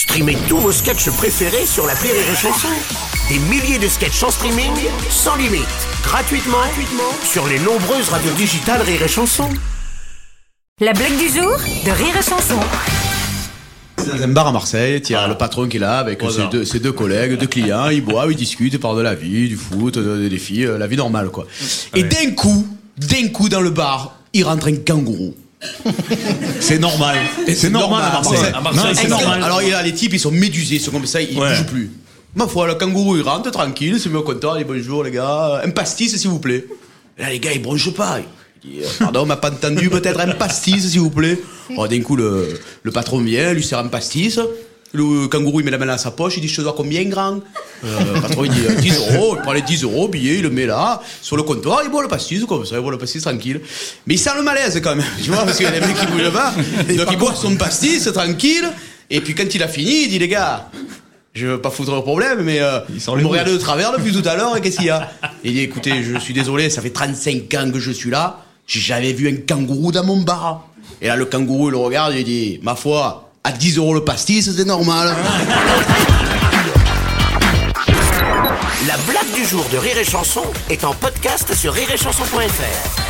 Streamez tous vos sketchs préférés sur la Rire et Chanson. Des milliers de sketchs en streaming, sans limite, gratuitement, gratuitement sur les nombreuses radios digitales Rire et Chanson. La blague du jour de Rire et Chanson. Dans un bar à Marseille, il y a le patron qui est là avec ses deux, ses deux collègues, deux clients, ils boivent, ils discutent, ils parlent de la vie, du foot, de- des filles, euh, la vie normale quoi. Et d'un coup, d'un coup dans le bar, il rentre un kangourou. C'est normal. C'est normal à Marseille. À c'est normal. Alors il y a les types, ils sont médusés, ils sont comme ça, ils Ouais. bougent plus. Ma foi, le kangourou il rentre tranquille, met au comptoir, il dit bonjour les gars, un pastis s'il vous plaît. Et là les gars ils bronchent pas. Il dit, euh, pardon, on m'a pas entendu, peut-être un pastis s'il vous plaît. Oh, d'un coup le, le patron vient, lui sert un pastis. Le kangourou il met la main dans sa poche, il dit je te dois combien grand? Euh, patron il dit euh, 10 euros, il prend les 10 euros, billet, il le met là, sur le comptoir, il boit le pastis comme ça, il boit le pastis tranquille. Mais il sent le malaise quand même, tu vois, parce qu'il y a des mecs qui bougent pas. Donc il boit son pastis tranquille, et puis quand il a fini, il dit les gars, je veux pas foutre le problème, mais euh, les me boules. regardez de travers depuis tout à l'heure, et qu'est-ce qu'il y a? Il dit écoutez, je suis désolé, ça fait 35 ans que je suis là, j'ai jamais vu un kangourou dans mon bar. Et là, le kangourou, il le regarde, il dit ma foi, à 10 euros le pastis, c'est normal. La blague du jour de Rire et Chanson est en podcast sur rireetchanson.fr.